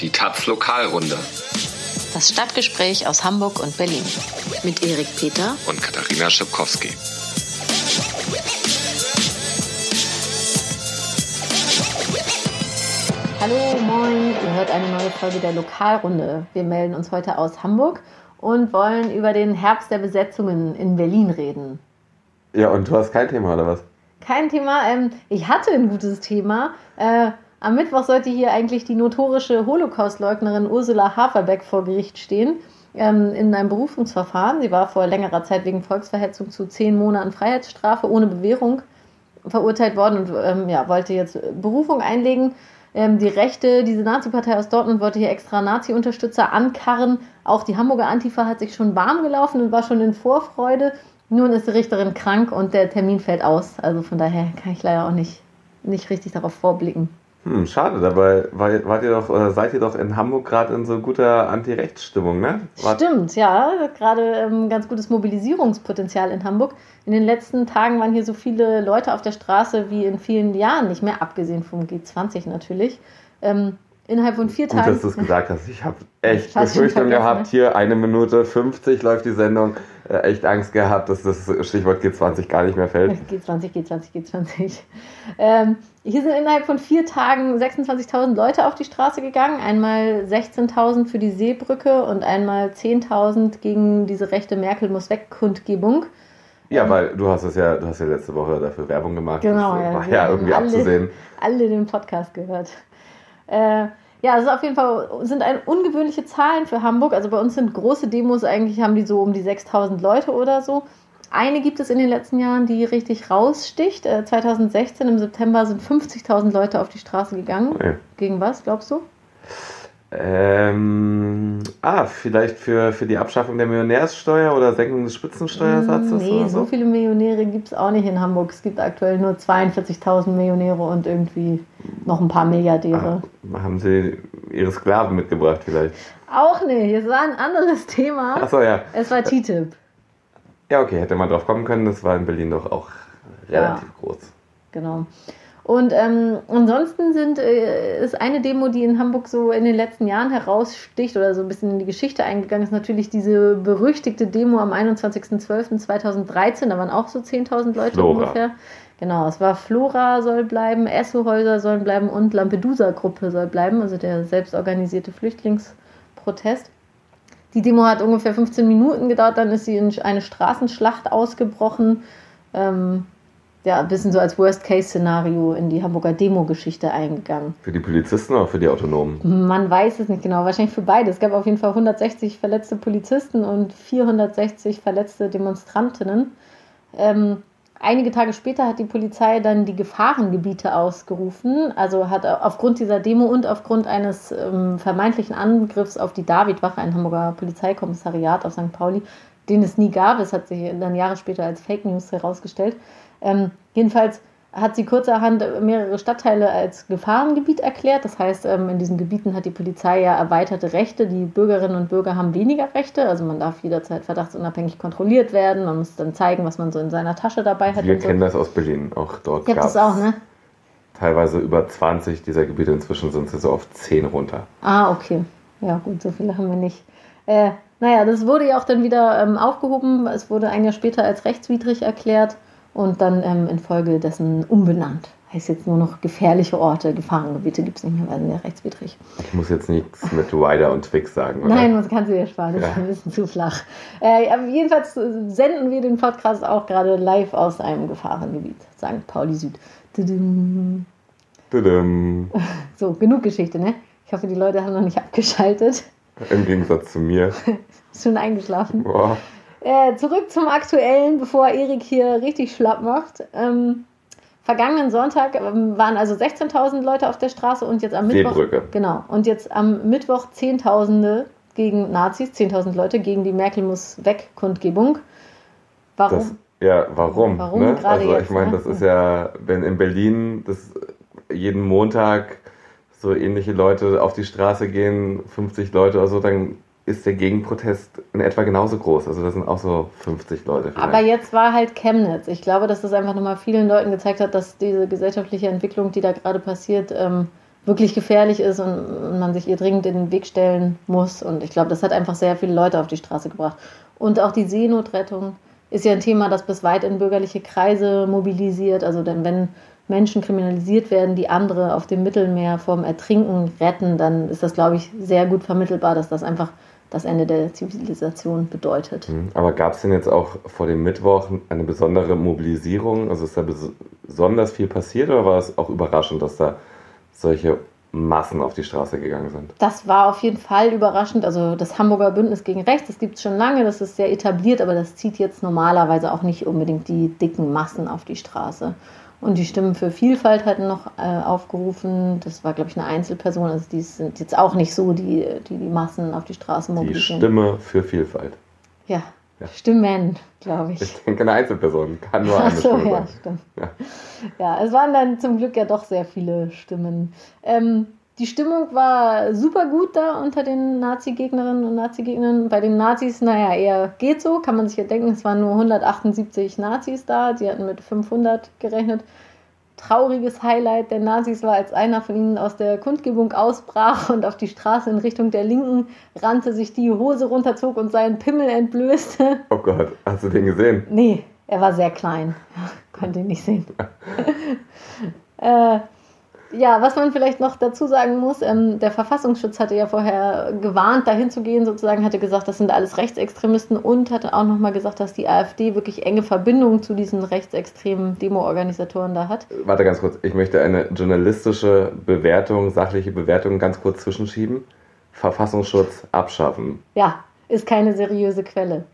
Die Taz Lokalrunde. Das Stadtgespräch aus Hamburg und Berlin. Mit Erik Peter und Katharina Schipkowski. Hallo, moin. Ihr hört eine neue Folge der Lokalrunde. Wir melden uns heute aus Hamburg und wollen über den Herbst der Besetzungen in Berlin reden. Ja, und du hast kein Thema, oder was? Kein Thema. Ähm, ich hatte ein gutes Thema. Äh, am Mittwoch sollte hier eigentlich die notorische Holocaust-Leugnerin Ursula Haferbeck vor Gericht stehen ähm, in einem Berufungsverfahren. Sie war vor längerer Zeit wegen Volksverhetzung zu zehn Monaten Freiheitsstrafe ohne Bewährung verurteilt worden und ähm, ja, wollte jetzt Berufung einlegen. Ähm, die Rechte, diese Nazi-Partei aus Dortmund wollte hier extra Nazi-Unterstützer ankarren. Auch die Hamburger Antifa hat sich schon warm gelaufen und war schon in Vorfreude. Nun ist die Richterin krank und der Termin fällt aus. Also von daher kann ich leider auch nicht, nicht richtig darauf vorblicken. Hm, schade, dabei war, wart ihr doch, oder seid ihr doch in Hamburg gerade in so guter Anti-Rechts-Stimmung, ne? Wart Stimmt, ja. Gerade ähm, ganz gutes Mobilisierungspotenzial in Hamburg. In den letzten Tagen waren hier so viele Leute auf der Straße wie in vielen Jahren nicht mehr, abgesehen vom G20 natürlich. Ähm, innerhalb von vier Gut, Tagen. dass du es gesagt hast. Ich habe echt Befürchtung gehabt. Hier eine Minute 50 läuft die Sendung. Äh, echt Angst gehabt, dass das Stichwort G20 gar nicht mehr fällt. G20, G20, G20. Ähm, hier sind innerhalb von vier Tagen 26.000 Leute auf die Straße gegangen. Einmal 16.000 für die Seebrücke und einmal 10.000 gegen diese rechte Merkel muss weg Kundgebung. Ja, ähm, weil du hast es ja, du hast ja letzte Woche dafür Werbung gemacht. Genau, das ja. War ja irgendwie alle, abzusehen. Alle den Podcast gehört. Äh, ja, also auf jeden Fall sind ein ungewöhnliche Zahlen für Hamburg. Also bei uns sind große Demos, eigentlich haben die so um die 6000 Leute oder so. Eine gibt es in den letzten Jahren, die richtig raussticht. 2016 äh, im September sind 50.000 Leute auf die Straße gegangen. Okay. Gegen was, glaubst du? Ähm, ah, vielleicht für, für die Abschaffung der Millionärssteuer oder Senkung des Spitzensteuersatzes? Nee, so? so viele Millionäre gibt es auch nicht in Hamburg. Es gibt aktuell nur 42.000 Millionäre und irgendwie noch ein paar Milliardäre. Ah, haben Sie Ihre Sklaven mitgebracht vielleicht? Auch nicht. Es war ein anderes Thema. Achso, ja. Es war TTIP. Ja, okay, hätte man drauf kommen können. Das war in Berlin doch auch relativ ja, groß. Genau. Und ähm, ansonsten sind, äh, ist eine Demo, die in Hamburg so in den letzten Jahren heraussticht oder so ein bisschen in die Geschichte eingegangen ist, natürlich diese berüchtigte Demo am 21.12.2013. Da waren auch so 10.000 Leute Flora. ungefähr. Genau, es war Flora soll bleiben, Esso-Häuser sollen bleiben und Lampedusa-Gruppe soll bleiben, also der selbstorganisierte Flüchtlingsprotest. Die Demo hat ungefähr 15 Minuten gedauert, dann ist sie in eine Straßenschlacht ausgebrochen. Ähm, ja, ein bisschen so als Worst-Case-Szenario in die Hamburger Demo-Geschichte eingegangen. Für die Polizisten oder für die Autonomen? Man weiß es nicht genau, wahrscheinlich für beide. Es gab auf jeden Fall 160 verletzte Polizisten und 460 verletzte Demonstrantinnen. Ähm, einige Tage später hat die Polizei dann die Gefahrengebiete ausgerufen. Also hat aufgrund dieser Demo und aufgrund eines ähm, vermeintlichen Angriffs auf die Davidwache, ein Hamburger Polizeikommissariat auf St. Pauli, den es nie gab. Es hat sich dann Jahre später als Fake News herausgestellt. Ähm, jedenfalls hat sie kurzerhand mehrere Stadtteile als Gefahrengebiet erklärt. Das heißt, ähm, in diesen Gebieten hat die Polizei ja erweiterte Rechte. Die Bürgerinnen und Bürger haben weniger Rechte. Also man darf jederzeit verdachtsunabhängig kontrolliert werden. Man muss dann zeigen, was man so in seiner Tasche dabei hat. Wir kennen so. das aus Berlin. Auch dort gab es auch, ne? Teilweise über 20 dieser Gebiete. Inzwischen sind sie so auf 10 runter. Ah, okay. Ja, gut, so viele haben wir nicht. Äh, naja, das wurde ja auch dann wieder ähm, aufgehoben. Es wurde ein Jahr später als rechtswidrig erklärt und dann ähm, infolgedessen umbenannt. Heißt jetzt nur noch gefährliche Orte, Gefahrengebiete gibt es nicht mehr, weil sind ja rechtswidrig. Ich muss jetzt nichts mit Ryder und Twix sagen, oder? Nein, das kannst du dir sparen, das ja. ist ein bisschen zu flach. Äh, jedenfalls senden wir den Podcast auch gerade live aus einem Gefahrengebiet, St. Pauli Süd. Tudum. Tudum. So, genug Geschichte, ne? Ich hoffe, die Leute haben noch nicht abgeschaltet. Im Gegensatz zu mir. Schon eingeschlafen. Boah. Äh, zurück zum Aktuellen, bevor Erik hier richtig schlapp macht. Ähm, vergangenen Sonntag ähm, waren also 16.000 Leute auf der Straße und jetzt am Mittwoch. Seebrücke. Genau. Und jetzt am Mittwoch Zehntausende gegen Nazis, 10.000 Leute gegen die Merkel muss weg Kundgebung. Warum? Das, ja, warum? Warum ne? gerade Also jetzt, ich meine, ne? das ist ja, wenn in Berlin das jeden Montag so ähnliche Leute auf die Straße gehen, 50 Leute oder so, dann ist der Gegenprotest in etwa genauso groß. Also das sind auch so 50 Leute. Vielleicht. Aber jetzt war halt Chemnitz. Ich glaube, dass das einfach nochmal vielen Leuten gezeigt hat, dass diese gesellschaftliche Entwicklung, die da gerade passiert, ähm, wirklich gefährlich ist und, man sich ihr dringend in den Weg stellen muss. Und ich glaube, das hat einfach sehr viele Leute auf die Straße gebracht. Und auch die Seenotrettung ist ja ein Thema, das bis weit in bürgerliche Kreise mobilisiert. Also denn wenn Menschen kriminalisiert werden, die andere auf dem Mittelmeer vom Ertrinken retten, dann ist das, glaube ich, sehr gut vermittelbar, dass das einfach das Ende der Zivilisation bedeutet. Mhm. Aber gab es denn jetzt auch vor dem Mittwoch eine besondere Mobilisierung? Also ist da besonders viel passiert oder war es auch überraschend, dass da solche Massen auf die Straße gegangen sind? Das war auf jeden Fall überraschend. Also das Hamburger Bündnis gegen Rechts, das gibt es schon lange, das ist sehr etabliert, aber das zieht jetzt normalerweise auch nicht unbedingt die dicken Massen auf die Straße. Und die Stimmen für Vielfalt hatten noch äh, aufgerufen. Das war, glaube ich, eine Einzelperson. Also die sind jetzt auch nicht so, die die, die Massen auf die Straße mobilisieren. Die Stimme für Vielfalt. Ja, ja. Stimmen, glaube ich. Ich denke, eine Einzelperson kann nur eine Ach so, Stimme ja, Stimmt. Ja. ja, es waren dann zum Glück ja doch sehr viele Stimmen. Ähm, die Stimmung war super gut da unter den Nazi-Gegnerinnen und Nazi-Gegnern. Bei den Nazis, naja, eher geht so, kann man sich ja denken, es waren nur 178 Nazis da, die hatten mit 500 gerechnet. Trauriges Highlight der Nazis war, als einer von ihnen aus der Kundgebung ausbrach und auf die Straße in Richtung der Linken rannte, sich die Hose runterzog und seinen Pimmel entblößte. Oh Gott, hast du den gesehen? Nee, er war sehr klein. Konnte ihn nicht sehen. äh, ja, was man vielleicht noch dazu sagen muss, ähm, der Verfassungsschutz hatte ja vorher gewarnt, dahin zu gehen, sozusagen, hatte gesagt, das sind alles Rechtsextremisten und hatte auch nochmal gesagt, dass die AfD wirklich enge Verbindungen zu diesen rechtsextremen Demo-Organisatoren da hat. Warte ganz kurz, ich möchte eine journalistische Bewertung, sachliche Bewertung ganz kurz zwischenschieben. Verfassungsschutz abschaffen. Ja, ist keine seriöse Quelle.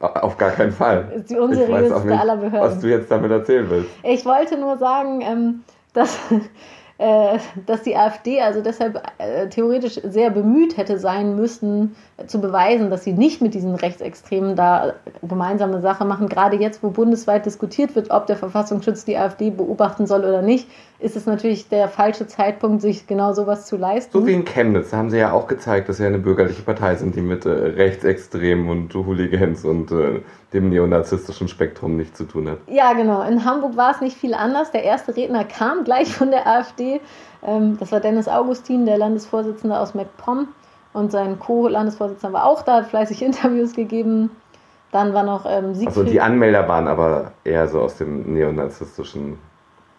Auf gar keinen Fall. Ist die unseriöseste aller Behörden. Was du jetzt damit erzählen willst. Ich wollte nur sagen, ähm, dass äh, dass die AfD also deshalb äh, theoretisch sehr bemüht hätte sein müssen, äh, zu beweisen, dass sie nicht mit diesen Rechtsextremen da gemeinsame Sache machen. Gerade jetzt, wo bundesweit diskutiert wird, ob der Verfassungsschutz die AfD beobachten soll oder nicht, ist es natürlich der falsche Zeitpunkt, sich genau sowas zu leisten. So wie in Chemnitz, da haben sie ja auch gezeigt, dass sie eine bürgerliche Partei sind, die mit äh, Rechtsextremen und Hooligans und äh, dem neonazistischen Spektrum nichts zu tun hat. Ja, genau. In Hamburg war es nicht viel anders. Der erste Redner kam gleich von der AfD. Ähm, das war Dennis Augustin, der Landesvorsitzende aus MacPom. Und sein Co-Landesvorsitzender war auch da, hat fleißig Interviews gegeben. Dann war noch ähm, Siegfried. Also die Anmelder waren aber eher so aus dem neonazistischen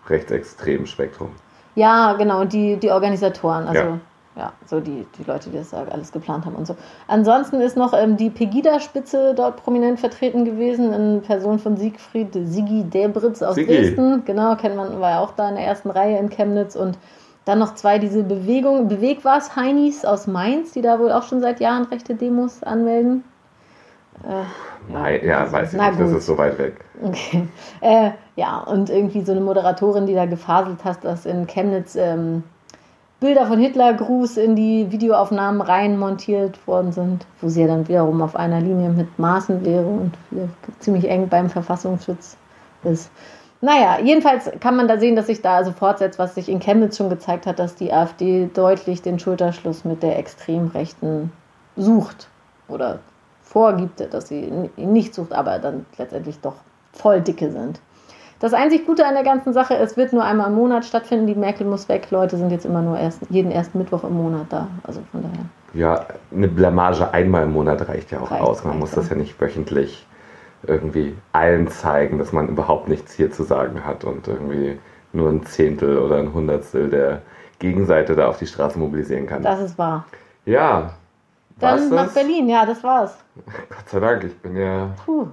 rechtsextremen Spektrum. Ja, genau, und die, die Organisatoren, also ja. ja, so die, die Leute, die das alles geplant haben und so. Ansonsten ist noch ähm, die Pegida-Spitze dort prominent vertreten gewesen, in Person von Siegfried Sigi Debritz aus Sigi. Dresden. Genau, kennt man, war ja auch da in der ersten Reihe in Chemnitz und dann noch zwei diese Bewegung, Bewegwas Heinis aus Mainz, die da wohl auch schon seit Jahren rechte Demos anmelden. Äh, Nein, ja, weiß ich nicht, gut. das ist so weit weg. Okay. Äh, ja, und irgendwie so eine Moderatorin, die da gefaselt hat, dass in Chemnitz ähm, Bilder von Hitlergruß in die Videoaufnahmen rein montiert worden sind, wo sie ja dann wiederum auf einer Linie mit Maßen wäre und ziemlich eng beim Verfassungsschutz ist. Naja, jedenfalls kann man da sehen, dass sich da also fortsetzt, was sich in Chemnitz schon gezeigt hat, dass die AfD deutlich den Schulterschluss mit der Extremrechten sucht oder vorgibt, dass sie ihn nicht sucht, aber dann letztendlich doch voll dicke sind. Das einzig Gute an der ganzen Sache, es wird nur einmal im Monat stattfinden. Die Merkel muss weg. Leute sind jetzt immer nur erst, jeden ersten Mittwoch im Monat da. Also von daher. Ja, eine Blamage einmal im Monat reicht ja auch reicht, aus. Man muss das ja nicht wöchentlich irgendwie allen zeigen, dass man überhaupt nichts hier zu sagen hat und irgendwie nur ein Zehntel oder ein Hundertstel der Gegenseite da auf die Straße mobilisieren kann. Das ist wahr. Ja, dann nach Berlin, ja, das war's. Gott sei Dank, ich bin ja Puh.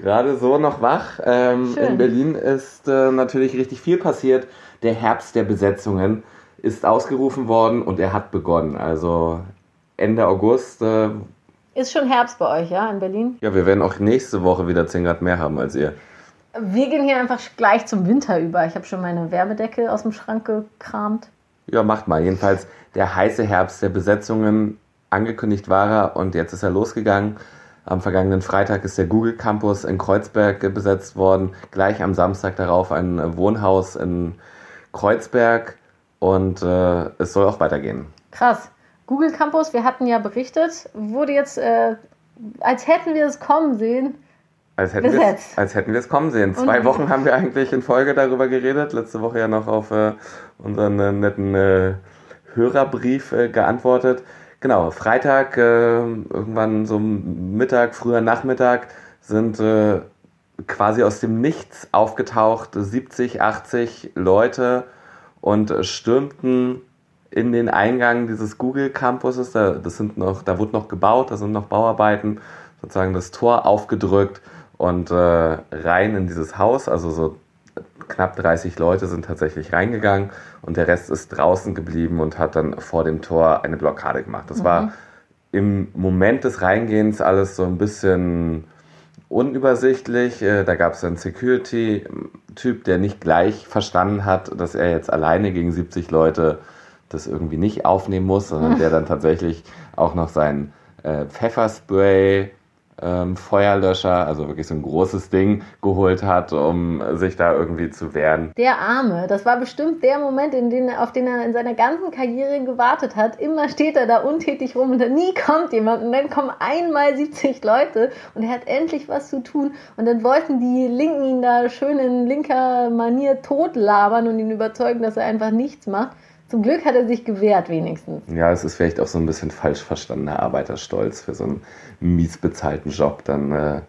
gerade so noch wach. Ähm, in Berlin ist äh, natürlich richtig viel passiert. Der Herbst der Besetzungen ist ausgerufen worden und er hat begonnen. Also Ende August. Äh, ist schon Herbst bei euch, ja, in Berlin? Ja, wir werden auch nächste Woche wieder 10 Grad mehr haben als ihr. Wir gehen hier einfach gleich zum Winter über. Ich habe schon meine Wärmedecke aus dem Schrank gekramt. Ja, macht mal. Jedenfalls der heiße Herbst der Besetzungen angekündigt war er und jetzt ist er losgegangen. Am vergangenen Freitag ist der Google Campus in Kreuzberg besetzt worden. Gleich am Samstag darauf ein Wohnhaus in Kreuzberg und äh, es soll auch weitergehen. Krass. Google Campus, wir hatten ja berichtet, wurde jetzt, äh, als hätten wir es kommen sehen, als hätten, wir es, als hätten wir es kommen sehen. Zwei Wochen haben wir eigentlich in Folge darüber geredet. Letzte Woche ja noch auf äh, unseren äh, netten äh, Hörerbrief äh, geantwortet. Genau, Freitag, äh, irgendwann so Mittag, früher Nachmittag, sind äh, quasi aus dem Nichts aufgetaucht 70, 80 Leute und stürmten in den Eingang dieses Google Campuses. Da, das sind noch, da wurde noch gebaut, da sind noch Bauarbeiten, sozusagen das Tor aufgedrückt und äh, rein in dieses Haus. Also so knapp 30 Leute sind tatsächlich reingegangen und der Rest ist draußen geblieben und hat dann vor dem Tor eine Blockade gemacht. Das mhm. war im Moment des Reingehens alles so ein bisschen unübersichtlich. Äh, da gab es einen Security-Typ, der nicht gleich verstanden hat, dass er jetzt alleine gegen 70 Leute das irgendwie nicht aufnehmen muss, sondern der dann tatsächlich auch noch sein äh, Pfefferspray ähm, Feuerlöscher, also wirklich so ein großes Ding, geholt hat, um sich da irgendwie zu wehren. Der Arme, das war bestimmt der Moment, in den, auf den er in seiner ganzen Karriere gewartet hat. Immer steht er da untätig rum und dann nie kommt jemand und dann kommen einmal 70 Leute und er hat endlich was zu tun und dann wollten die Linken ihn da schön in linker Manier totlabern und ihn überzeugen, dass er einfach nichts macht. Zum Glück hat er sich gewehrt, wenigstens. Ja, es ist vielleicht auch so ein bisschen falsch verstandener Arbeiterstolz für so einen mies bezahlten Job, dann äh,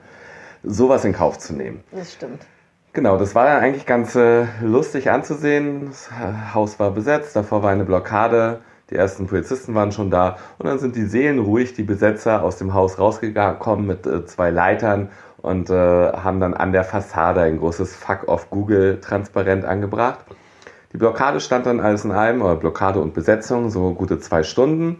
sowas in Kauf zu nehmen. Das stimmt. Genau, das war dann eigentlich ganz äh, lustig anzusehen. Das Haus war besetzt, davor war eine Blockade, die ersten Polizisten waren schon da und dann sind die seelenruhig, die Besetzer, aus dem Haus rausgekommen mit äh, zwei Leitern und äh, haben dann an der Fassade ein großes Fuck off Google transparent angebracht. Die Blockade stand dann alles in allem, oder Blockade und Besetzung, so gute zwei Stunden.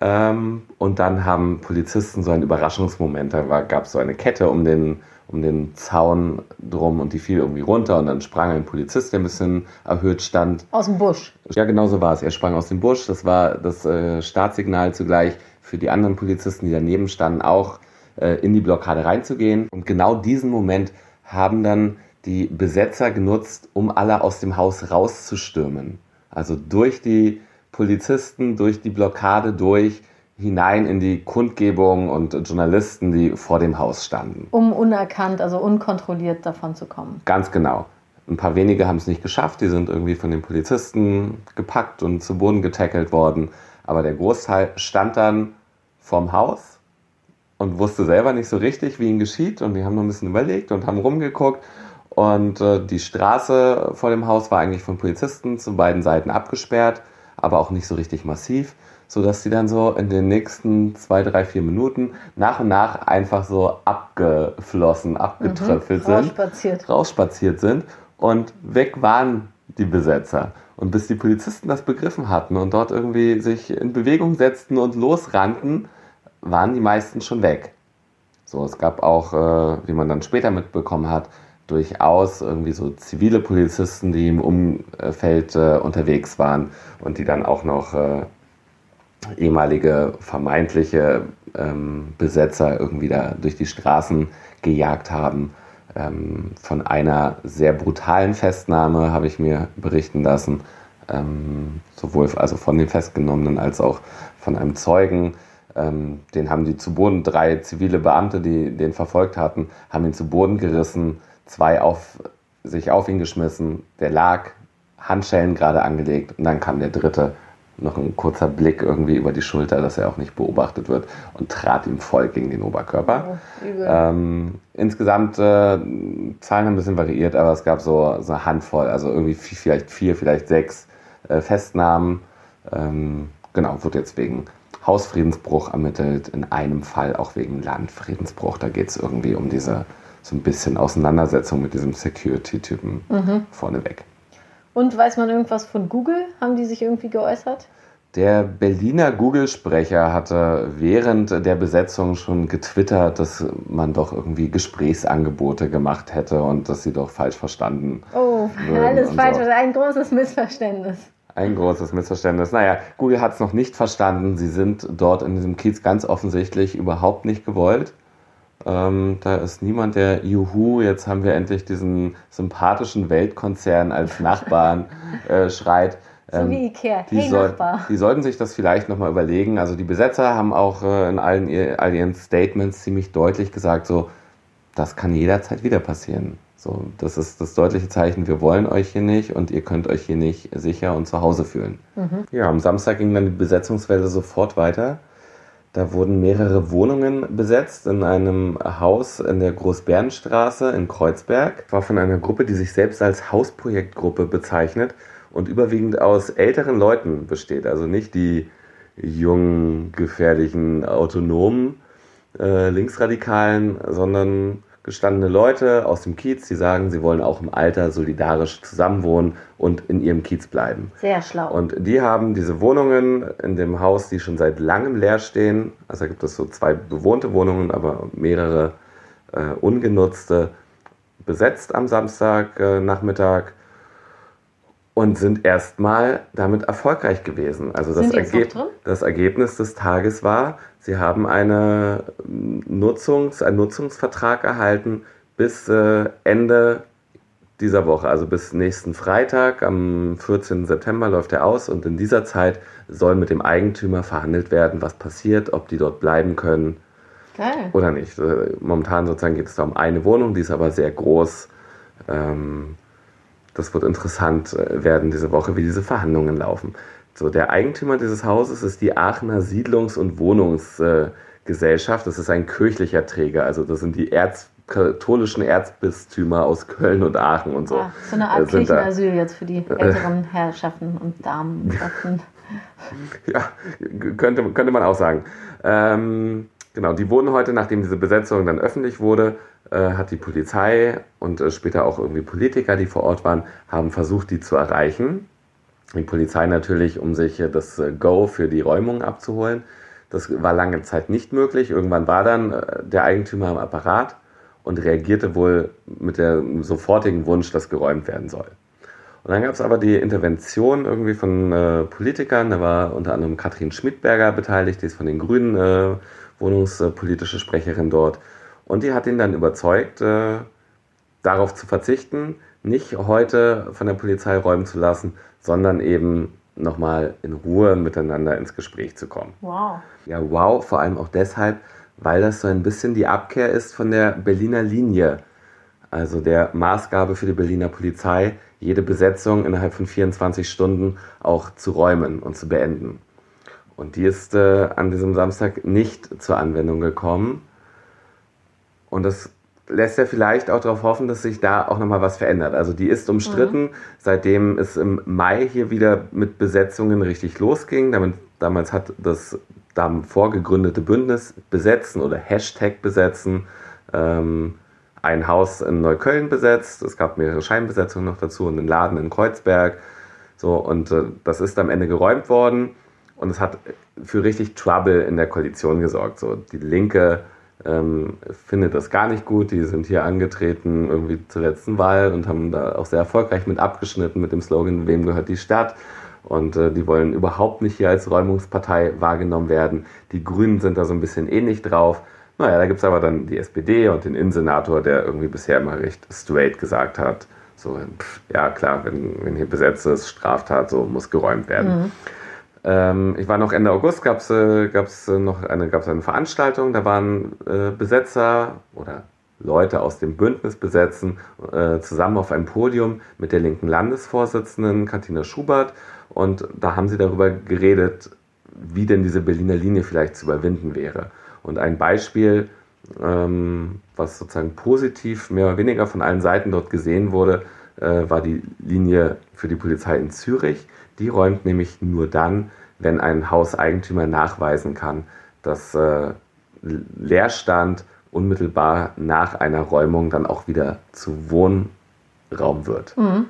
Ähm, und dann haben Polizisten so einen Überraschungsmoment. Da gab es so eine Kette um den, um den Zaun drum und die fiel irgendwie runter und dann sprang ein Polizist, der ein bisschen erhöht stand. Aus dem Busch. Ja, genau so war es. Er sprang aus dem Busch. Das war das äh, Startsignal zugleich für die anderen Polizisten, die daneben standen, auch äh, in die Blockade reinzugehen. Und genau diesen Moment haben dann die Besetzer genutzt, um alle aus dem Haus rauszustürmen. Also durch die Polizisten, durch die Blockade durch, hinein in die Kundgebung und Journalisten, die vor dem Haus standen. Um unerkannt, also unkontrolliert davon zu kommen. Ganz genau. Ein paar wenige haben es nicht geschafft, die sind irgendwie von den Polizisten gepackt und zu Boden getackelt worden. Aber der Großteil stand dann vorm Haus und wusste selber nicht so richtig, wie ihm geschieht. Und die haben noch ein bisschen überlegt und haben rumgeguckt und äh, die Straße vor dem Haus war eigentlich von Polizisten zu beiden Seiten abgesperrt, aber auch nicht so richtig massiv, sodass die dann so in den nächsten zwei, drei, vier Minuten nach und nach einfach so abgeflossen, abgetröpfelt mhm, rausspaziert. sind, rausspaziert sind und weg waren die Besetzer. Und bis die Polizisten das begriffen hatten und dort irgendwie sich in Bewegung setzten und losrannten, waren die meisten schon weg. So, es gab auch, äh, wie man dann später mitbekommen hat, durchaus irgendwie so zivile Polizisten, die im Umfeld äh, unterwegs waren und die dann auch noch äh, ehemalige vermeintliche ähm, Besetzer irgendwie da durch die Straßen gejagt haben. Ähm, von einer sehr brutalen Festnahme habe ich mir berichten lassen, ähm, sowohl also von den Festgenommenen als auch von einem Zeugen. Ähm, den haben die zu Boden, drei zivile Beamte, die den verfolgt hatten, haben ihn zu Boden gerissen zwei auf, sich auf ihn geschmissen, der lag, Handschellen gerade angelegt und dann kam der dritte, noch ein kurzer Blick irgendwie über die Schulter, dass er auch nicht beobachtet wird und trat ihm voll gegen den Oberkörper. Oh, ähm, insgesamt, äh, Zahlen haben ein bisschen variiert, aber es gab so, so eine Handvoll, also irgendwie vielleicht vier, vielleicht sechs äh, Festnahmen. Ähm, genau, wird jetzt wegen Hausfriedensbruch ermittelt, in einem Fall auch wegen Landfriedensbruch. Da geht es irgendwie um diese so ein bisschen Auseinandersetzung mit diesem Security-Typen mhm. vorneweg. Und weiß man irgendwas von Google? Haben die sich irgendwie geäußert? Der Berliner Google-Sprecher hatte während der Besetzung schon getwittert, dass man doch irgendwie Gesprächsangebote gemacht hätte und dass sie doch falsch verstanden. Oh, alles falsch, so. ein großes Missverständnis. Ein großes Missverständnis. Naja, Google hat es noch nicht verstanden. Sie sind dort in diesem Kiez ganz offensichtlich überhaupt nicht gewollt. Ähm, da ist niemand, der Juhu, jetzt haben wir endlich diesen sympathischen Weltkonzern als Nachbarn äh, schreit. Ähm, so wie Ikea, die, hey, soll, die sollten sich das vielleicht nochmal überlegen. Also die Besetzer haben auch äh, in allen all ihren Statements ziemlich deutlich gesagt, so, das kann jederzeit wieder passieren. So, das ist das deutliche Zeichen, wir wollen euch hier nicht und ihr könnt euch hier nicht sicher und zu Hause fühlen. Mhm. Ja, am Samstag ging dann die Besetzungswelle sofort weiter. Da wurden mehrere Wohnungen besetzt in einem Haus in der Großbärenstraße in Kreuzberg. War von einer Gruppe, die sich selbst als Hausprojektgruppe bezeichnet und überwiegend aus älteren Leuten besteht. Also nicht die jungen, gefährlichen, autonomen äh, Linksradikalen, sondern gestandene Leute aus dem Kiez, die sagen, sie wollen auch im Alter solidarisch zusammenwohnen und in ihrem Kiez bleiben. Sehr schlau. Und die haben diese Wohnungen in dem Haus, die schon seit langem leer stehen. Also da gibt es so zwei bewohnte Wohnungen, aber mehrere äh, ungenutzte, besetzt am Samstagnachmittag. Äh, und sind erstmal damit erfolgreich gewesen. Also das, Ergeb das, Ergebnis des Tages war, sie haben eine Nutzungs-, einen Nutzungsvertrag erhalten bis äh, Ende dieser Woche, also bis nächsten Freitag, am 14. September läuft er aus und in dieser Zeit soll mit dem Eigentümer verhandelt werden, was passiert, ob die dort bleiben können Geil. oder nicht. Äh, momentan sozusagen geht es da um eine Wohnung, die ist aber sehr groß. Ähm, das wird interessant äh, werden diese Woche, wie diese Verhandlungen laufen. So, der Eigentümer dieses Hauses ist die Aachener Siedlungs- und Wohnungsgesellschaft. Das ist ein kirchlicher Träger. Also das sind die erzkatholischen Erzbistümer aus Köln und Aachen und so. Ah, so eine Art Kirchenasyl jetzt für die älteren Herrschaften und Damen. ja, könnte, könnte man auch sagen. Ähm, genau, die wurden heute, nachdem diese Besetzung dann öffentlich wurde, äh, hat die Polizei und äh, später auch irgendwie Politiker, die vor Ort waren, haben versucht, die zu erreichen. Die Polizei natürlich, um sich äh, das äh, Go für die Räumung abzuholen. Das war lange Zeit nicht möglich. Irgendwann war dann äh, der Eigentümer am Apparat und reagierte wohl mit dem sofortigen Wunsch, dass geräumt werden soll. Und dann gab es aber die Intervention irgendwie von äh, Politikern. Da war unter anderem Katrin Schmidberger beteiligt, die ist von den Grünen äh, wohnungspolitische Sprecherin dort. Und die hat ihn dann überzeugt, äh, darauf zu verzichten, nicht heute von der Polizei räumen zu lassen, sondern eben nochmal in Ruhe miteinander ins Gespräch zu kommen. Wow. Ja, wow, vor allem auch deshalb, weil das so ein bisschen die Abkehr ist von der Berliner Linie. Also der Maßgabe für die Berliner Polizei, jede Besetzung innerhalb von 24 Stunden auch zu räumen und zu beenden. Und die ist äh, an diesem Samstag nicht zur Anwendung gekommen. Und das lässt ja vielleicht auch darauf hoffen, dass sich da auch nochmal was verändert. Also die ist umstritten, mhm. seitdem es im Mai hier wieder mit Besetzungen richtig losging. Damit, damals hat das davor gegründete Bündnis Besetzen oder Hashtag Besetzen ähm, ein Haus in Neukölln besetzt. Es gab mehrere Scheinbesetzungen noch dazu und einen Laden in Kreuzberg. So, und äh, das ist am Ende geräumt worden und es hat für richtig Trouble in der Koalition gesorgt. So, die Linke ähm, findet das gar nicht gut. Die sind hier angetreten irgendwie zur letzten Wahl und haben da auch sehr erfolgreich mit abgeschnitten mit dem Slogan, wem gehört die Stadt? Und äh, die wollen überhaupt nicht hier als Räumungspartei wahrgenommen werden. Die Grünen sind da so ein bisschen ähnlich drauf. Naja, da gibt es aber dann die SPD und den Innensenator, der irgendwie bisher immer recht straight gesagt hat, so, pff, ja klar, wenn, wenn hier besetzt ist, Straftat, so muss geräumt werden. Mhm. Ähm, ich war noch Ende August, gab es äh, gab's noch eine, gab's eine Veranstaltung, da waren äh, Besetzer oder Leute aus dem Bündnis besetzen, äh, zusammen auf einem Podium mit der linken Landesvorsitzenden Katina Schubert. Und da haben sie darüber geredet, wie denn diese Berliner Linie vielleicht zu überwinden wäre. Und ein Beispiel, ähm, was sozusagen positiv mehr oder weniger von allen Seiten dort gesehen wurde, äh, war die Linie für die Polizei in Zürich. Die räumt nämlich nur dann, wenn ein Hauseigentümer nachweisen kann, dass äh, Leerstand unmittelbar nach einer Räumung dann auch wieder zu Wohnraum wird. Mhm.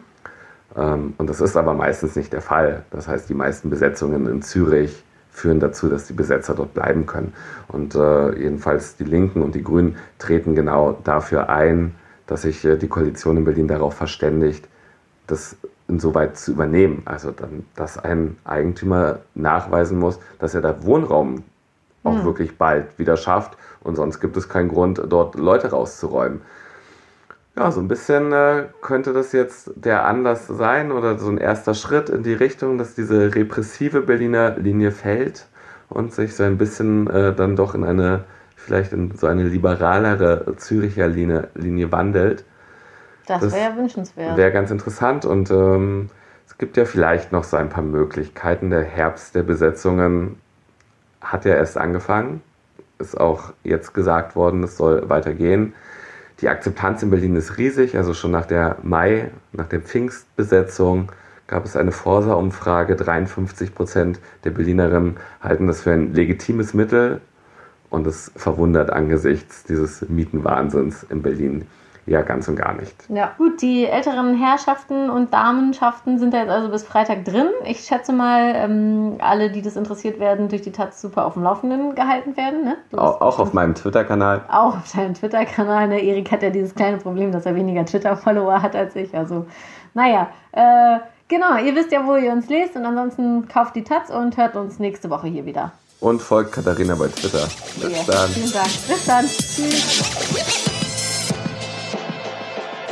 Ähm, und das ist aber meistens nicht der Fall. Das heißt, die meisten Besetzungen in Zürich führen dazu, dass die Besetzer dort bleiben können. Und äh, jedenfalls die Linken und die Grünen treten genau dafür ein, dass sich äh, die Koalition in Berlin darauf verständigt, das insoweit zu übernehmen. Also dann, dass ein Eigentümer nachweisen muss, dass er da Wohnraum auch mhm. wirklich bald wieder schafft und sonst gibt es keinen Grund, dort Leute rauszuräumen. Ja, so ein bisschen äh, könnte das jetzt der Anlass sein oder so ein erster Schritt in die Richtung, dass diese repressive Berliner Linie fällt und sich so ein bisschen äh, dann doch in eine, vielleicht in so eine liberalere Züricher Linie, Linie wandelt. Das wäre ja wünschenswert. Wäre ganz interessant und ähm, es gibt ja vielleicht noch so ein paar Möglichkeiten. Der Herbst der Besetzungen hat ja erst angefangen. Ist auch jetzt gesagt worden, es soll weitergehen. Die Akzeptanz in Berlin ist riesig. Also schon nach der Mai, nach der Pfingstbesetzung gab es eine Forsa-Umfrage. 53 Prozent der Berlinerinnen halten das für ein legitimes Mittel. Und es verwundert angesichts dieses Mietenwahnsinns in Berlin ja ganz und gar nicht. Ja, gut, die älteren Herrschaften und Damenschaften sind da jetzt also bis Freitag drin. Ich schätze mal, ähm, alle, die das interessiert werden, durch die Taz super auf dem Laufenden gehalten werden. Ne? Auch, auch auf meinem Twitter-Kanal. auch auf deinem Twitter-Kanal. Ne? Erik hat ja dieses kleine Problem, dass er weniger Twitter-Follower hat als ich. Also, naja, äh, genau, ihr wisst ja, wo ihr uns lest. Und ansonsten kauft die Taz und hört uns nächste Woche hier wieder. Und folgt Katharina bei Twitter. Bis Ja, dann. Vielen Dank. Bis dann. Tschüss.